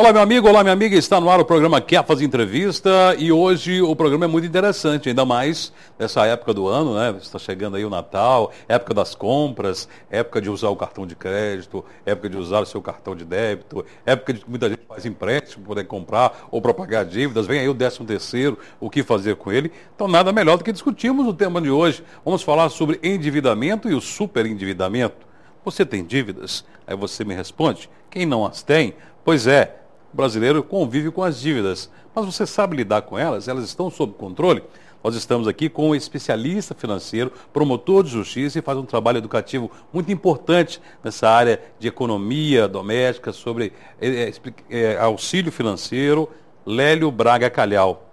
Olá, meu amigo, olá, minha amiga. Está no ar o programa Fazer Entrevista e hoje o programa é muito interessante, ainda mais nessa época do ano, né? Está chegando aí o Natal, época das compras, época de usar o cartão de crédito, época de usar o seu cartão de débito, época de que muita gente faz empréstimo para poder comprar ou para pagar dívidas. Vem aí o 13 terceiro, o que fazer com ele. Então, nada melhor do que discutirmos o tema de hoje. Vamos falar sobre endividamento e o superendividamento. Você tem dívidas? Aí você me responde. Quem não as tem? Pois é, o brasileiro convive com as dívidas, mas você sabe lidar com elas? Elas estão sob controle? Nós estamos aqui com um especialista financeiro, promotor de justiça e faz um trabalho educativo muito importante nessa área de economia doméstica, sobre é, é, auxílio financeiro, Lélio Braga Calhau.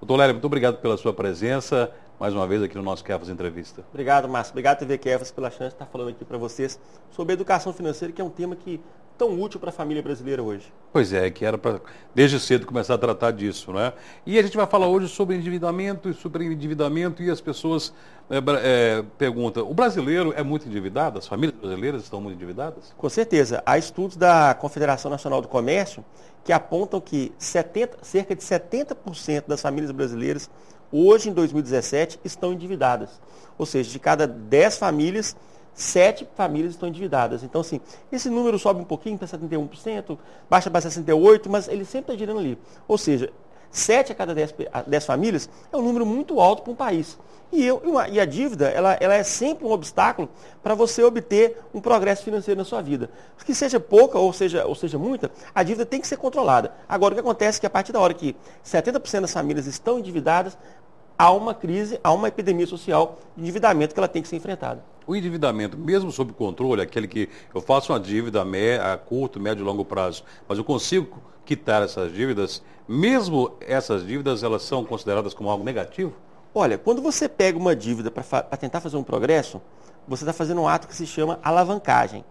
Doutor Lélio, muito obrigado pela sua presença mais uma vez aqui no nosso Kefas Entrevista. Obrigado, Márcio. Obrigado, TV Kefas, pela chance de estar falando aqui para vocês sobre educação financeira, que é um tema que tão útil para a família brasileira hoje? Pois é, que era para desde cedo começar a tratar disso, né? E a gente vai falar hoje sobre endividamento e superendividamento e as pessoas é, é, perguntam, o brasileiro é muito endividado? As famílias brasileiras estão muito endividadas? Com certeza. Há estudos da Confederação Nacional do Comércio que apontam que 70, cerca de 70% das famílias brasileiras hoje em 2017 estão endividadas. Ou seja, de cada 10 famílias, sete famílias estão endividadas. Então, assim, esse número sobe um pouquinho para 71%, baixa para 68%, mas ele sempre está girando ali. Ou seja, sete a cada dez, dez famílias é um número muito alto para um país. E, eu, e a dívida, ela, ela é sempre um obstáculo para você obter um progresso financeiro na sua vida. Que seja pouca ou seja, ou seja muita, a dívida tem que ser controlada. Agora, o que acontece é que a partir da hora que 70% das famílias estão endividadas, há uma crise, há uma epidemia social de endividamento que ela tem que ser enfrentada. O endividamento, mesmo sob controle, aquele que eu faço uma dívida a curto, médio e longo prazo, mas eu consigo quitar essas dívidas, mesmo essas dívidas, elas são consideradas como algo negativo? Olha, quando você pega uma dívida para tentar fazer um progresso, você está fazendo um ato que se chama alavancagem.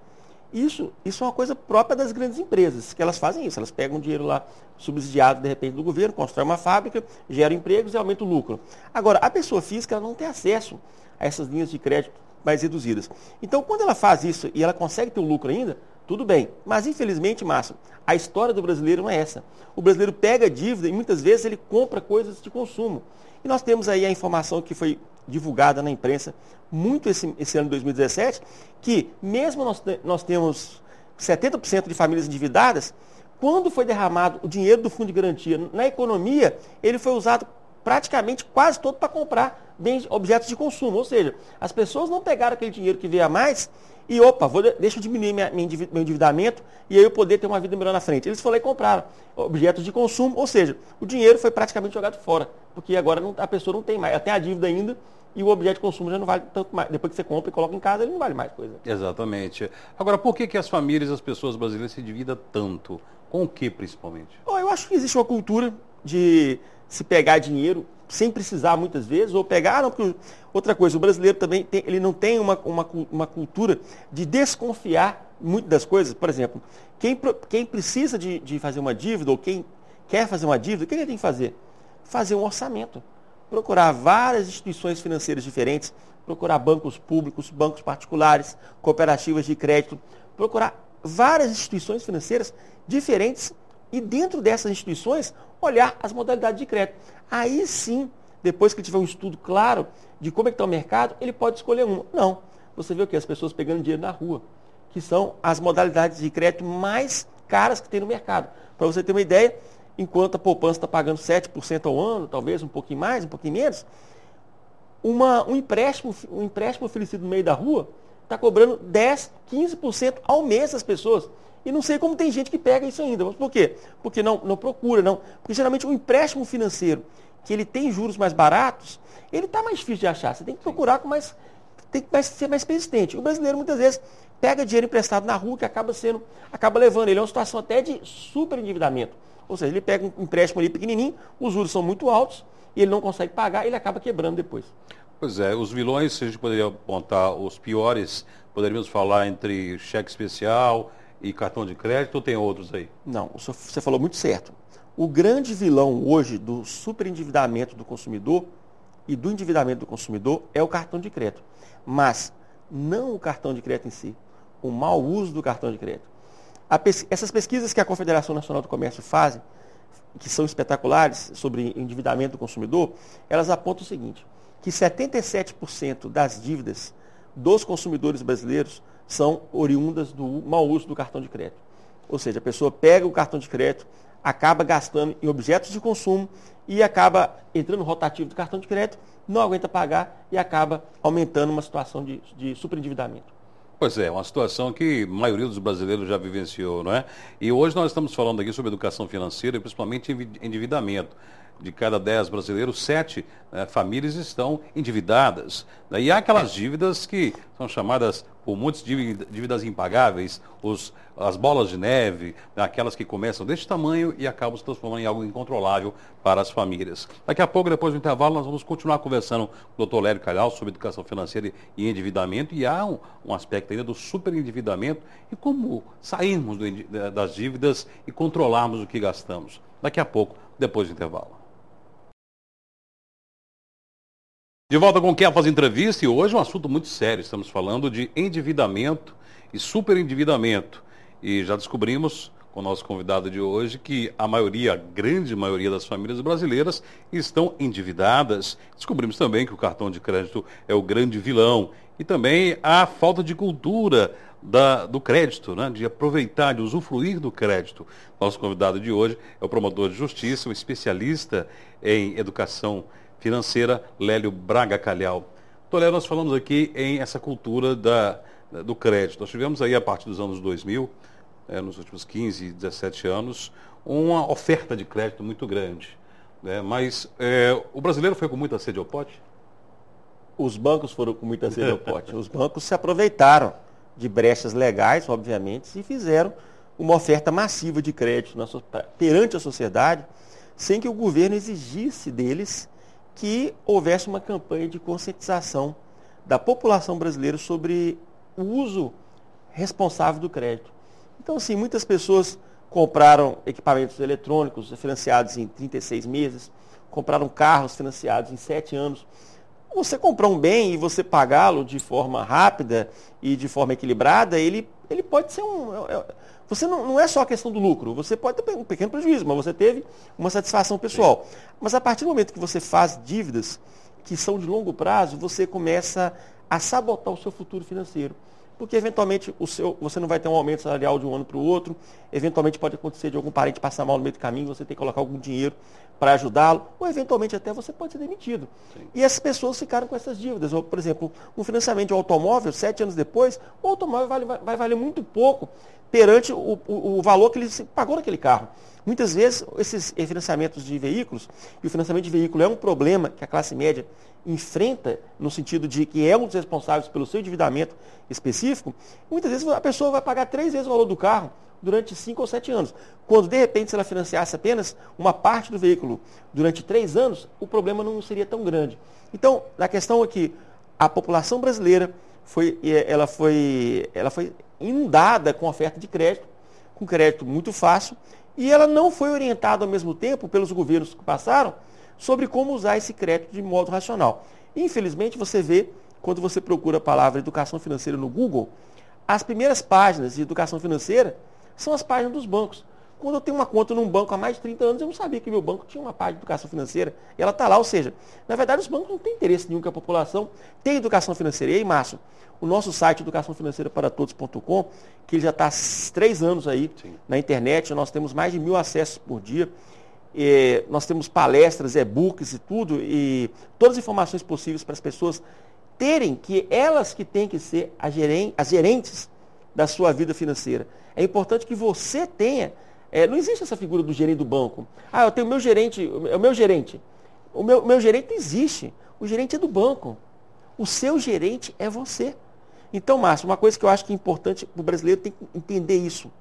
Isso, isso é uma coisa própria das grandes empresas, que elas fazem isso. Elas pegam dinheiro lá subsidiado, de repente, do governo, constroem uma fábrica, geram empregos e aumentam o lucro. Agora, a pessoa física não tem acesso a essas linhas de crédito mais reduzidas. Então, quando ela faz isso e ela consegue ter um lucro ainda, tudo bem. Mas, infelizmente, Márcio, a história do brasileiro não é essa. O brasileiro pega dívida e muitas vezes ele compra coisas de consumo. E nós temos aí a informação que foi divulgada na imprensa muito esse, esse ano de 2017, que mesmo nós, nós temos 70% de famílias endividadas, quando foi derramado o dinheiro do fundo de garantia na economia, ele foi usado praticamente quase todo para comprar bens, objetos de consumo. Ou seja, as pessoas não pegaram aquele dinheiro que veio a mais e, opa, vou, deixa eu diminuir minha, minha, meu endividamento e aí eu poder ter uma vida melhor na frente. Eles foram lá e compraram objetos de consumo, ou seja, o dinheiro foi praticamente jogado fora, porque agora não, a pessoa não tem mais, ela tem a dívida ainda e o objeto de consumo já não vale tanto mais. Depois que você compra e coloca em casa, ele não vale mais coisa. Exatamente. Agora, por que, que as famílias, as pessoas brasileiras se endividam tanto? Com o que, principalmente? Oh, eu acho que existe uma cultura de se pegar dinheiro sem precisar muitas vezes, ou pegar, não, porque outra coisa, o brasileiro também tem, ele não tem uma, uma, uma cultura de desconfiar muito das coisas. Por exemplo, quem, quem precisa de, de fazer uma dívida, ou quem quer fazer uma dívida, o que ele tem que fazer? Fazer um orçamento. Procurar várias instituições financeiras diferentes, procurar bancos públicos, bancos particulares, cooperativas de crédito, procurar várias instituições financeiras diferentes e dentro dessas instituições olhar as modalidades de crédito. Aí sim, depois que tiver um estudo claro de como é que está o mercado, ele pode escolher uma. Não. Você vê o que? As pessoas pegando dinheiro na rua, que são as modalidades de crédito mais caras que tem no mercado. Para você ter uma ideia, enquanto a poupança está pagando 7% ao ano, talvez um pouquinho mais, um pouquinho menos, uma, um, empréstimo, um empréstimo oferecido no meio da rua está cobrando 10, 15% ao mês das pessoas. E não sei como tem gente que pega isso ainda. Mas por quê? Porque não, não procura, não. Porque geralmente um empréstimo financeiro, que ele tem juros mais baratos, ele está mais difícil de achar. Você tem que procurar com mais. Tem que ser mais persistente. O brasileiro muitas vezes pega dinheiro emprestado na rua que acaba sendo, acaba levando ele a uma situação até de super endividamento. Ou seja, ele pega um empréstimo ali pequenininho, os juros são muito altos e ele não consegue pagar, ele acaba quebrando depois. Pois é, os vilões, se a gente poderia apontar os piores, poderíamos falar entre cheque especial, e cartão de crédito ou tem outros aí? Não, você falou muito certo. O grande vilão hoje do superendividamento do consumidor e do endividamento do consumidor é o cartão de crédito. Mas não o cartão de crédito em si, o mau uso do cartão de crédito. pes essas pesquisas que a Confederação Nacional do Comércio fazem, que são espetaculares sobre endividamento do consumidor, elas apontam o seguinte, que 77% das dívidas dos consumidores brasileiros são oriundas do mau uso do cartão de crédito. Ou seja, a pessoa pega o cartão de crédito, acaba gastando em objetos de consumo e acaba entrando no rotativo do cartão de crédito, não aguenta pagar e acaba aumentando uma situação de, de superendividamento. Pois é, uma situação que a maioria dos brasileiros já vivenciou, não é? E hoje nós estamos falando aqui sobre educação financeira e principalmente endividamento de cada dez brasileiros, sete né, famílias estão endividadas. Né? E há aquelas dívidas que são chamadas por muitos dívidas impagáveis, os, as bolas de neve, né, aquelas que começam deste tamanho e acabam se transformando em algo incontrolável para as famílias. Daqui a pouco, depois do intervalo, nós vamos continuar conversando com o Dr. Lério Calhau sobre educação financeira e endividamento. E há um, um aspecto ainda do superendividamento e como sairmos do, das dívidas e controlarmos o que gastamos. Daqui a pouco, depois do intervalo. De volta com quem faz entrevista e hoje um assunto muito sério. Estamos falando de endividamento e superendividamento. E já descobrimos com o nosso convidado de hoje que a maioria, a grande maioria das famílias brasileiras estão endividadas. Descobrimos também que o cartão de crédito é o grande vilão. E também a falta de cultura da, do crédito, né? de aproveitar, de usufruir do crédito. Nosso convidado de hoje é o promotor de justiça, um especialista em educação financeira, Lélio Braga Calhau. Toledo, nós falamos aqui em essa cultura da, do crédito. Nós tivemos aí, a partir dos anos 2000, é, nos últimos 15, 17 anos, uma oferta de crédito muito grande. Né? Mas é, o brasileiro foi com muita sede ao pote? Os bancos foram com muita sede ao pote. Os bancos se aproveitaram de brechas legais, obviamente, e fizeram uma oferta massiva de crédito na, perante a sociedade, sem que o governo exigisse deles que houvesse uma campanha de conscientização da população brasileira sobre o uso responsável do crédito. Então, assim, muitas pessoas compraram equipamentos eletrônicos financiados em 36 meses, compraram carros financiados em 7 anos. Você comprar um bem e você pagá-lo de forma rápida e de forma equilibrada, ele, ele pode ser um. Você não, não é só a questão do lucro, você pode ter um pequeno prejuízo, mas você teve uma satisfação pessoal. Sim. Mas a partir do momento que você faz dívidas que são de longo prazo, você começa a sabotar o seu futuro financeiro. Porque eventualmente o seu, você não vai ter um aumento salarial de um ano para o outro, eventualmente pode acontecer de algum parente passar mal no meio do caminho, você tem que colocar algum dinheiro para ajudá-lo, ou eventualmente até você pode ser demitido. Sim. E essas pessoas ficaram com essas dívidas. Ou, por exemplo, um financiamento de um automóvel, sete anos depois, o automóvel vale, vai, vai valer muito pouco perante o, o, o valor que ele pagou naquele carro. Muitas vezes, esses financiamentos de veículos, e o financiamento de veículo é um problema que a classe média enfrenta, no sentido de que é um dos responsáveis pelo seu endividamento específico, muitas vezes a pessoa vai pagar três vezes o valor do carro durante cinco ou sete anos. Quando, de repente, se ela financiasse apenas uma parte do veículo durante três anos, o problema não seria tão grande. Então, a questão é que a população brasileira foi, ela foi, ela foi inundada com oferta de crédito, com crédito muito fácil, e ela não foi orientada ao mesmo tempo pelos governos que passaram sobre como usar esse crédito de modo racional. Infelizmente, você vê, quando você procura a palavra educação financeira no Google, as primeiras páginas de educação financeira são as páginas dos bancos. Quando eu tenho uma conta num banco há mais de 30 anos, eu não sabia que meu banco tinha uma página de educação financeira. E ela está lá, ou seja, na verdade os bancos não têm interesse nenhum que a população tenha educação financeira. E aí, Márcio, o nosso site educaçãofinanceiraparatodos.com, que ele já está há três anos aí Sim. na internet, nós temos mais de mil acessos por dia. E nós temos palestras, e-books e tudo, e todas as informações possíveis para as pessoas terem que elas que têm que ser as gerentes da sua vida financeira. É importante que você tenha é, não existe essa figura do gerente do banco. Ah, eu tenho o meu gerente, é o meu gerente. O meu, meu gerente não existe. O gerente é do banco. O seu gerente é você. Então, Márcio, uma coisa que eu acho que é importante para o brasileiro tem que entender isso.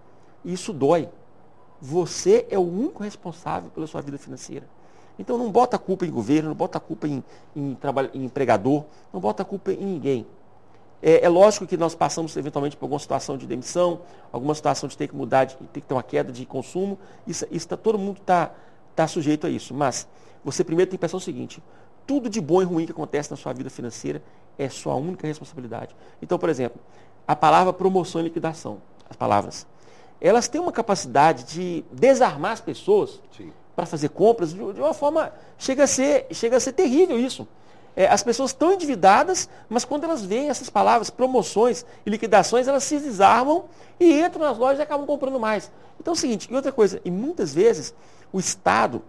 Isso dói. Você é o único responsável pela sua vida financeira. Então não bota a culpa em governo, não bota a culpa em, em, trabalho, em empregador, não bota a culpa em ninguém. É, é, lógico que nós passamos eventualmente por alguma situação de demissão, alguma situação de ter que mudar, de ter que ter uma queda de consumo. Isso, isso tá, todo mundo está tá sujeito a isso. Mas você primeiro tem que pensar o seguinte: tudo de bom e ruim que acontece na sua vida financeira é sua única responsabilidade. Então, por exemplo, a palavra promoção e liquidação, as palavras. elas têm uma capacidade de desarmar as pessoas para fazer compras de, uma forma. Chega a ser, chega a ser terrível isso. É, as pessoas estão endividadas, mas quando elas veem essas palavras, promoções e liquidações, elas se desarmam e entram nas lojas e acabam comprando mais. Então é o seguinte, e outra coisa, e muitas vezes o Estado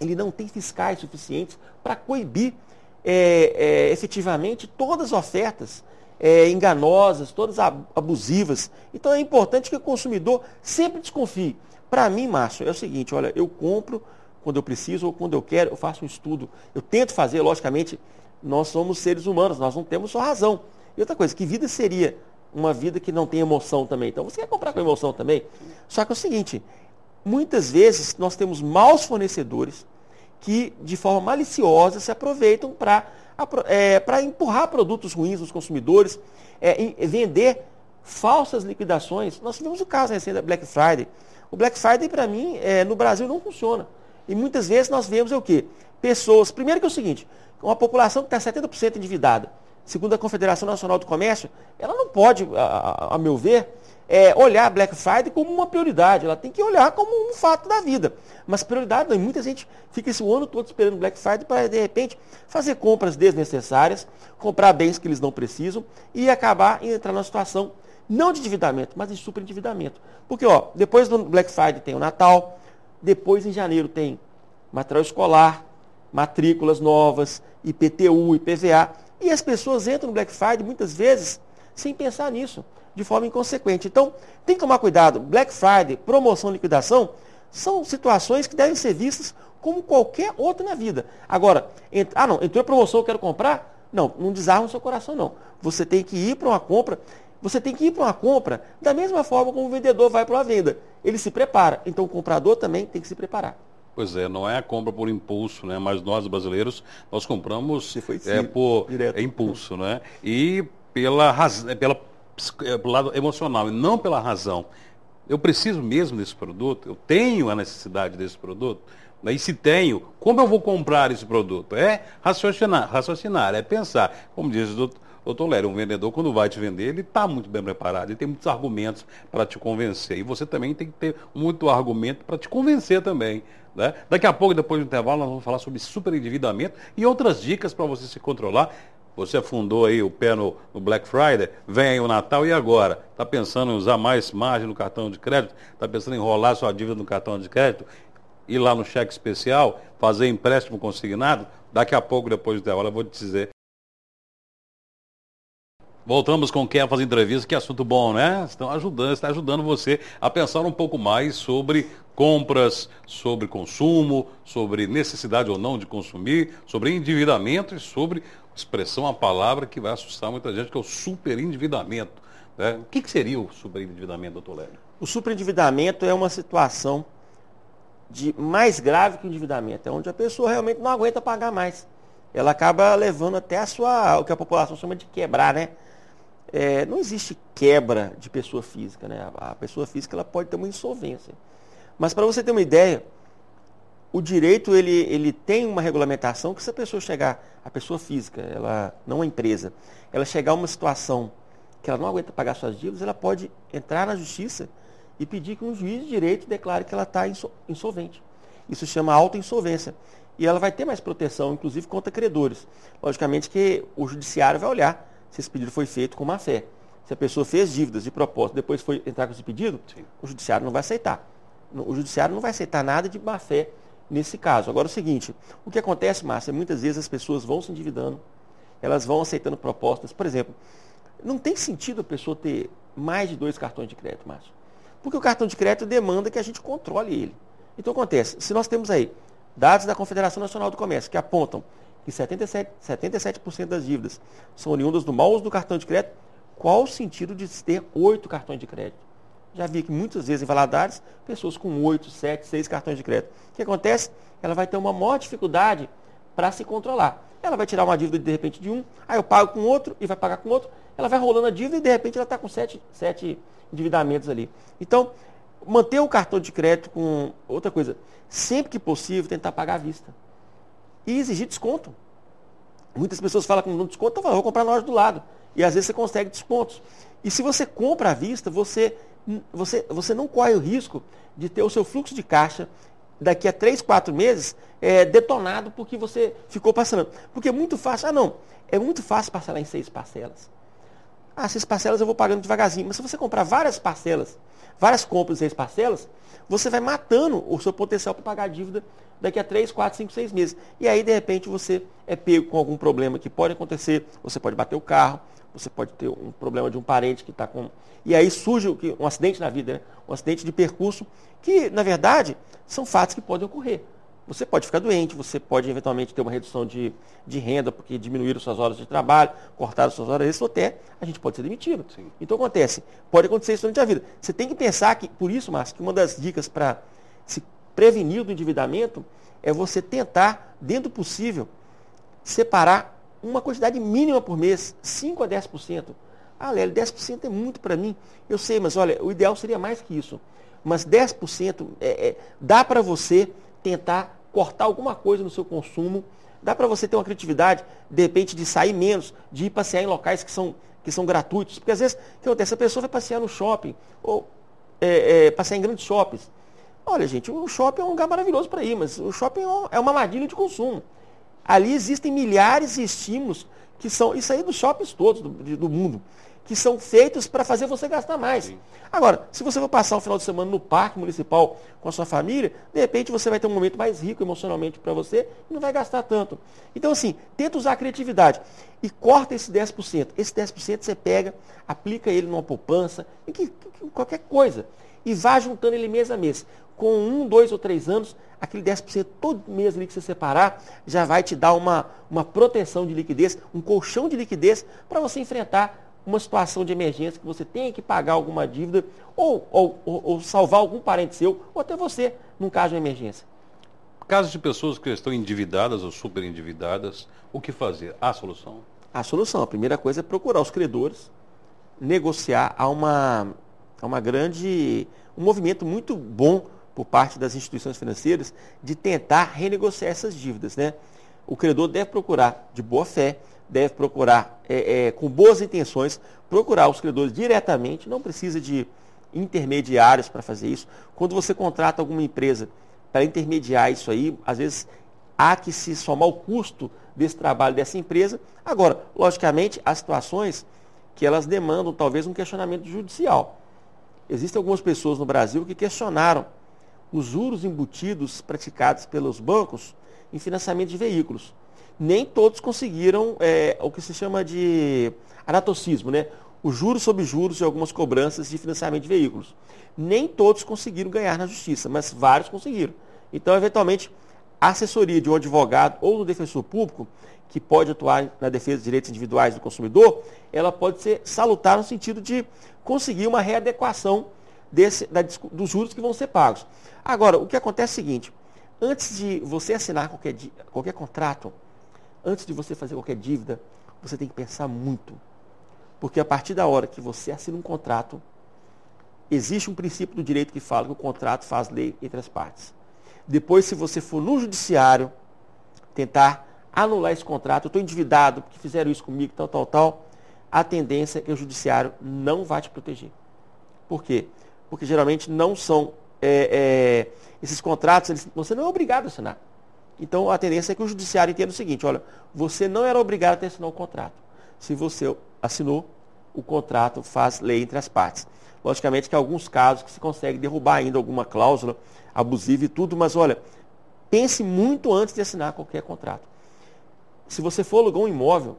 ele não tem fiscais suficientes para coibir é, é, efetivamente todas as ofertas é, enganosas, todas abusivas. Então é importante que o consumidor sempre desconfie. Para mim, Márcio, é o seguinte, olha, eu compro quando eu preciso ou quando eu quero, eu faço um estudo. Eu tento fazer, logicamente, nós somos seres humanos, nós não temos só razão. E outra coisa, que vida seria uma vida que não tem emoção também? Então você quer comprar com emoção também? Só que é o seguinte, muitas vezes nós temos maus fornecedores que, de forma maliciosa, se aproveitam para é, empurrar produtos ruins nos consumidores, é, vender falsas liquidações. Nós tivemos o caso recente da Black Friday. O Black Friday, para mim, é, no Brasil não funciona. E muitas vezes nós vemos o quê? Pessoas, primeiro que é o seguinte, uma população que está 70% endividada, segundo a Confederação Nacional do Comércio, ela não pode, a, a, a meu ver, é, olhar Black Friday como uma prioridade, ela tem que olhar como um fato da vida. Mas prioridade não, muita gente fica esse ano todo esperando Black Friday para, de repente, fazer compras desnecessárias, comprar bens que eles não precisam e acabar em entrar numa situação não de endividamento, mas de superendividamento. Porque, ó, depois do Black Friday tem o Natal, depois em janeiro tem material escolar, matrículas novas, IPTU, IPVA, e as pessoas entram no Black Friday muitas vezes sem pensar nisso de forma inconsequente. Então, tem que tomar cuidado. Black Friday, promoção, liquidação, são situações que devem ser vistas como qualquer outra na vida. Agora, ent... ah não, entrou a promoção, eu quero comprar? Não, não desarma o seu coração, não. Você tem que ir para uma compra, você tem que ir para uma compra da mesma forma como o vendedor vai para uma venda. Ele se prepara. Então o comprador também tem que se preparar. Pois é, não é a compra por impulso, né? Mas nós brasileiros, nós compramos é, por é, impulso, né? E pela razão, pela lado emocional e não pela razão. Eu preciso mesmo desse produto? Eu tenho a necessidade desse produto? E se tenho, como eu vou comprar esse produto? É raciocinar, raciocinar é pensar. Como diz o doutor Lério, um vendedor, quando vai te vender, ele está muito bem preparado, ele tem muitos argumentos para te convencer. E você também tem que ter muito argumento para te convencer também. Né? Daqui a pouco, depois do intervalo, nós vamos falar sobre superendividamento e outras dicas para você se controlar você afundou aí o pé no, no, Black Friday, vem aí o Natal e agora? Está pensando em usar mais margem no cartão de crédito? Está pensando em enrolar sua dívida no cartão de crédito? Ir lá no cheque especial, fazer empréstimo consignado? Daqui a pouco, depois do intervalo, eu vou te dizer. Voltamos com quem fazer entrevista, que assunto bom, né? Estão ajudando, está ajudando você a pensar um pouco mais sobre compras, sobre consumo, sobre necessidade ou não de consumir, sobre endividamento e sobre expressão, a palavra que vai assustar muita gente, que é o superendividamento. Né? O que, que seria o superendividamento, doutor Lélio? O superendividamento é uma situação de mais grave que o endividamento, é onde a pessoa realmente não aguenta pagar mais. Ela acaba levando até a sua, o que a população chama de quebrar, né? É, não existe quebra de pessoa física, né? A pessoa física ela pode ter uma insolvência. Mas para você ter uma ideia, o direito ele, ele tem uma regulamentação que se a pessoa chegar, a pessoa física, ela não a empresa, ela chegar a uma situação que ela não aguenta pagar suas dívidas, ela pode entrar na justiça e pedir que um juiz de direito declare que ela está insolvente. Isso chama autoinsolvência. E ela vai ter mais proteção, inclusive contra credores. Logicamente que o judiciário vai olhar se esse pedido foi feito com má fé. Se a pessoa fez dívidas de propósito, depois foi entrar com esse pedido, Sim. o judiciário não vai aceitar. O judiciário não vai aceitar nada de má fé nesse caso. Agora, é o seguinte, o que acontece, Márcia, muitas vezes as pessoas vão se endividando, elas vão aceitando propostas. Por exemplo, não tem sentido a pessoa ter mais de dois cartões de crédito, Márcio. Porque o cartão de crédito demanda que a gente controle ele. Então, acontece, se nós temos aí dados da Confederação Nacional do Comércio que apontam que 77%, 77 das dívidas são oriundas do mau uso do cartão de crédito, qual o sentido de ter oito cartões de crédito? Já vi que muitas vezes em Valadares, pessoas com oito, sete, seis cartões de crédito. O que acontece? Ela vai ter uma maior dificuldade para se controlar. Ela vai tirar uma dívida de repente de um, aí eu pago com outro e vai pagar com outro. Ela vai rolando a dívida e de repente ela está com sete, sete endividamentos ali. Então, manter o cartão de crédito com outra coisa, sempre que possível, tentar pagar à vista. E exigir desconto. Muitas pessoas falam que não desconto, eu vou comprar na loja do lado. E às vezes você consegue descontos. E se você compra à vista, você você, você não corre o risco de ter o seu fluxo de caixa daqui a três, quatro meses é, detonado porque você ficou parcelando. Porque é muito fácil. Ah, não. É muito fácil parcelar em seis parcelas. Ah, seis parcelas eu vou pagando devagarzinho. Mas se você comprar várias parcelas, várias compras em seis parcelas, você vai matando o seu potencial para pagar a dívida daqui a 3, 4, 5, 6 meses. E aí, de repente, você é pego com algum problema que pode acontecer. Você pode bater o carro, você pode ter um problema de um parente que está com. E aí surge um acidente na vida, né? um acidente de percurso, que, na verdade, são fatos que podem ocorrer. Você pode ficar doente, você pode eventualmente ter uma redução de, de renda, porque diminuíram suas horas de trabalho, cortaram suas horas extras, ou até a gente pode ser demitido. Sim. Então acontece, pode acontecer isso durante a vida. Você tem que pensar que, por isso, Márcio, que uma das dicas para se prevenir do endividamento é você tentar, dentro do possível, separar uma quantidade mínima por mês, 5 a 10%. Ah, Lélio, 10% é muito para mim. Eu sei, mas olha, o ideal seria mais que isso. Mas 10% é, é, dá para você tentar cortar alguma coisa no seu consumo. Dá para você ter uma criatividade, de repente, de sair menos, de ir passear em locais que são, que são gratuitos. Porque às vezes, o que acontece? A pessoa vai passear no shopping, ou é, é, passear em grandes shoppings. Olha, gente, o shopping é um lugar maravilhoso para ir, mas o shopping é uma armadilha de consumo. Ali existem milhares de estímulos que são, isso aí dos shoppings todos do, do mundo, que são feitos para fazer você gastar mais. Sim. Agora, se você for passar o final de semana no parque municipal com a sua família, de repente você vai ter um momento mais rico emocionalmente para você e não vai gastar tanto. Então, assim, tenta usar a criatividade e corta esse 10%. Esse 10% você pega, aplica ele numa poupança, em que, qualquer coisa, e vá juntando ele mês a mês com um, dois ou três anos, aquele 10% todo mês ali que você separar, já vai te dar uma, uma proteção de liquidez, um colchão de liquidez para você enfrentar uma situação de emergência que você tenha que pagar alguma dívida ou, ou, ou, salvar algum parente seu ou até você, num caso de emergência. Casos de pessoas que estão endividadas ou super endividadas, o que fazer? Há solução? A solução. A primeira coisa é procurar os credores, negociar. Há uma, há uma grande, um movimento muito bom por parte das instituições financeiras de tentar renegociar essas dívidas. Né? O credor deve procurar de boa fé, deve procurar é, é, com boas intenções, procurar os credores diretamente, não precisa de intermediários para fazer isso. Quando você contrata alguma empresa para intermediar isso aí, às vezes há que se somar o custo desse trabalho dessa empresa. Agora, logicamente, há situações que elas demandam talvez um questionamento judicial. Existem algumas pessoas no Brasil que questionaram os juros embutidos praticados pelos bancos em financiamento de veículos. Nem todos conseguiram é, o que se chama de anatocismo, né? Os juros sobre juros de algumas cobranças de financiamento de veículos. Nem todos conseguiram ganhar na justiça, mas vários conseguiram. Então, eventualmente, a assessoria de um advogado ou do defensor público, que pode atuar na defesa dos direitos individuais do consumidor, ela pode ser salutar no sentido de conseguir uma readequação desse, da, dos juros que vão ser pagos. Agora, o que acontece é o seguinte, antes de você assinar qualquer, qualquer contrato, antes de você fazer qualquer dívida, você tem que pensar muito. Porque a partir da hora que você assina um contrato, existe um princípio do direito que fala que o contrato faz lei entre as partes. Depois, se você for no judiciário tentar anular esse contrato, eu estou endividado porque fizeram isso comigo, tal, tal, tal, a tendência é que o judiciário não vai te proteger. Por quê? porque geralmente não são é, é, esses contratos, eles, você não é obrigado a assinar. Então a tendência é que o judiciário entenda o seguinte, olha, você não era obrigado a assinar o contrato. Se você assinou, o contrato faz lei entre as partes. Logicamente que há alguns casos que se consegue derrubar ainda alguma cláusula abusiva e tudo, mas olha, pense muito antes de assinar qualquer contrato. Se você for alugar um imóvel,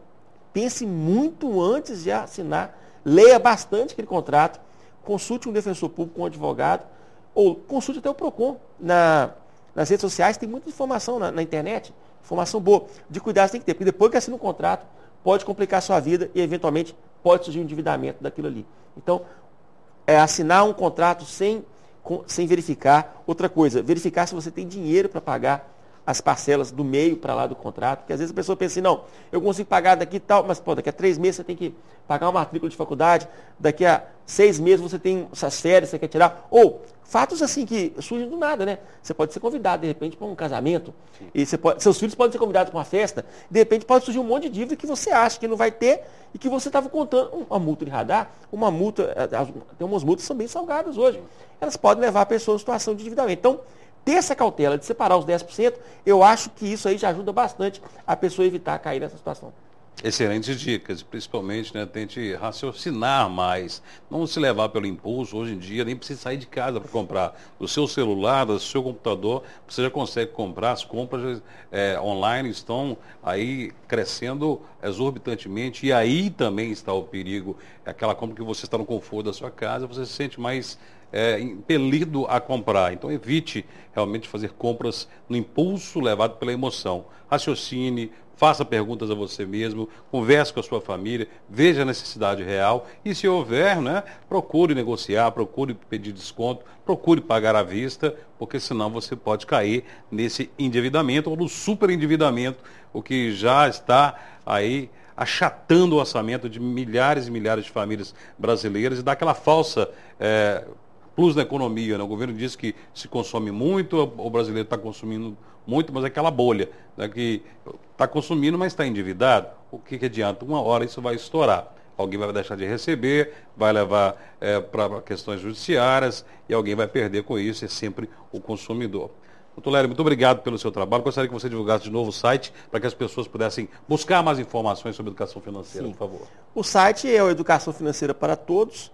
pense muito antes de assinar, leia bastante aquele contrato, consulte um defensor público, um advogado, ou consulte até o PROCON. Na, nas redes sociais tem muita informação na, na, internet, informação boa. De cuidado tem que ter, porque depois que assina um contrato, pode complicar a sua vida e eventualmente pode surgir um endividamento daquilo ali. Então, é assinar um contrato sem, com, sem verificar. Outra coisa, verificar se você tem dinheiro para pagar as parcelas do meio para lá do contrato, porque às vezes a pessoa pensa assim, não, eu consigo pagar daqui tal, mas pô, daqui a três meses você tem que pagar uma matrícula de faculdade, daqui a seis meses você tem essas férias, você quer tirar, ou fatos assim que surgem do nada, né? Você pode ser convidado, de repente, para um casamento, Sim. e você pode, seus filhos podem ser convidados para uma festa, de repente pode surgir um monte de dívida que você acha que não vai ter e que você estava contando, uma multa de radar, uma multa, eh, tem umas multas que são bem salgadas hoje, elas podem levar a pessoa a situação de endividamento. Então, ter essa cautela de separar os 10%, eu acho que isso aí já ajuda bastante a pessoa a evitar cair nessa situação. Excelentes dicas, principalmente, né, tente raciocinar mais, não se levar pelo impulso, hoje em dia nem precisa sair de casa para comprar. Do seu celular, do seu computador, você já consegue comprar, as compras é, online estão aí crescendo exorbitantemente e aí também está o perigo, aquela compra que você está no conforto da sua casa, você se sente mais é, impelido a comprar. Então evite realmente fazer compras no impulso levado pela emoção. Raciocine, faça perguntas a você mesmo, converse com a sua família, veja a necessidade real e se houver, né, procure negociar, procure pedir desconto, procure pagar à vista, porque senão você pode cair nesse endividamento ou no superendividamento, o que já está aí achatando o orçamento de milhares e milhares de famílias brasileiras e dá aquela falsa é, plus na economia. Né? O governo diz que se consome muito, o brasileiro está consumindo muito, mas é aquela bolha né? que está consumindo, mas está endividado. O que, que adianta? Uma hora isso vai estourar. Alguém vai deixar de receber, vai levar é, para questões judiciárias e alguém vai perder com isso, é sempre o consumidor. Doutor Lério, muito obrigado pelo seu trabalho. Gostaria que você divulgasse de novo o site para que as pessoas pudessem buscar mais informações sobre educação financeira, Sim. por favor. O site é o Educação Financeira para Todos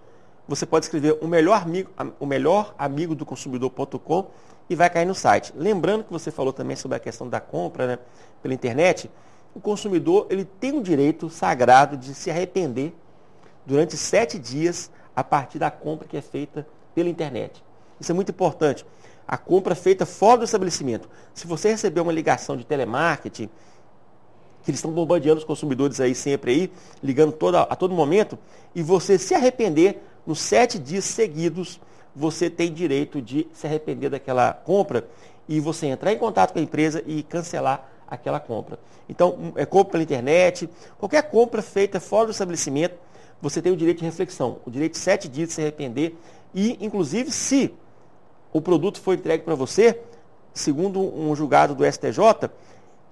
você pode escrever o melhor amigo, o melhor amigo do consumidor.com e vai cair no site. Lembrando que você falou também sobre a questão da compra né, pela internet, o consumidor ele tem o direito sagrado de se arrepender durante sete dias a partir da compra que é feita pela internet. Isso é muito importante. A compra feita fora do estabelecimento. Se você receber uma ligação de telemarketing, que eles estão bombardeando os consumidores aí sempre aí, ligando toda, a todo momento, e você se arrepender, nos sete dias seguidos, você tem direito de se arrepender daquela compra e você entrar em contato com a empresa e cancelar aquela compra. Então, é compra pela internet, qualquer compra feita fora do estabelecimento, você tem o direito de reflexão, o direito de sete dias de se arrepender e, inclusive, se o produto foi entregue para você, segundo um julgado do STJ,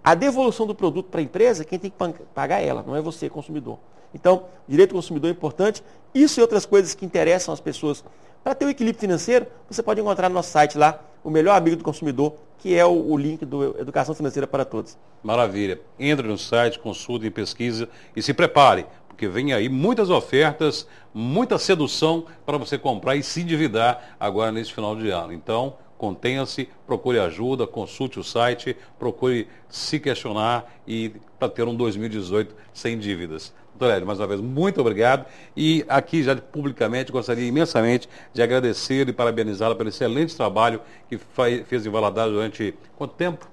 a devolução do produto para a empresa, quem tem que pagar ela, não é você, consumidor. Então, direito do consumidor é importante. Isso e outras coisas que interessam as pessoas. Para ter o um equilíbrio financeiro, você pode encontrar no nosso site lá, o melhor amigo do consumidor, que é o, o link do Educação Financeira para Todos. Maravilha. Entre no site, consulte, pesquisa e se prepare, porque vem aí muitas ofertas, muita sedução para você comprar e se endividar agora nesse final de ano. Então, contenha-se, procure ajuda, consulte o site, procure se questionar e para ter um 2018 sem dívidas. Doutor Hélio, mais uma vez, muito obrigado. E aqui, já publicamente, gostaria imensamente de agradecer e parabenizá-la pelo excelente trabalho que fez em Valadares durante quanto tempo?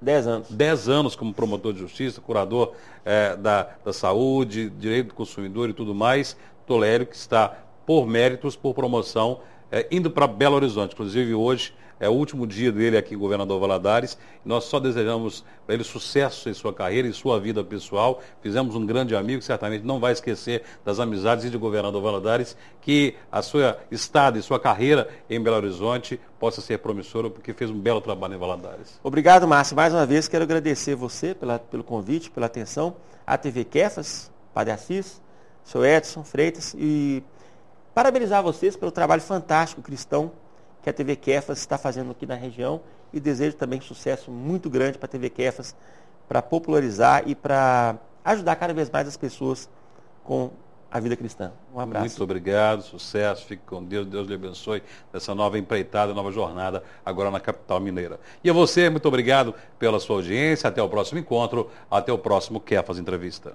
Dez anos. Dez anos como promotor de justiça, curador eh, da, da saúde, direito do consumidor e tudo mais. Tolério, que está por méritos, por promoção, eh, indo para Belo Horizonte. Inclusive, hoje é o último dia dele aqui Governador Valadares. Nós só desejamos para ele sucesso em sua carreira e sua vida pessoal. Fizemos um grande amigo, certamente não vai esquecer das amizades de Governador Valadares, que a sua estada e sua carreira em Belo Horizonte possa ser promissora, porque fez um belo trabalho em Valadares. Obrigado, Márcio. Mais uma vez quero agradecer você pela, pelo convite, pela atenção, a TV Kefas, Padre Assis, seu Edson Freitas e parabenizar vocês pelo trabalho fantástico cristão que a TV Kefas está fazendo aqui na região e desejo também sucesso muito grande para a TV Kefas para popularizar e para ajudar cada vez mais as pessoas com a vida cristã. Um abraço. Muito obrigado, sucesso, fique com Deus, Deus lhe abençoe nessa nova empreitada, nova jornada agora na capital mineira. E a você, muito obrigado pela sua audiência, até o próximo encontro, até o próximo Kefas Entrevista.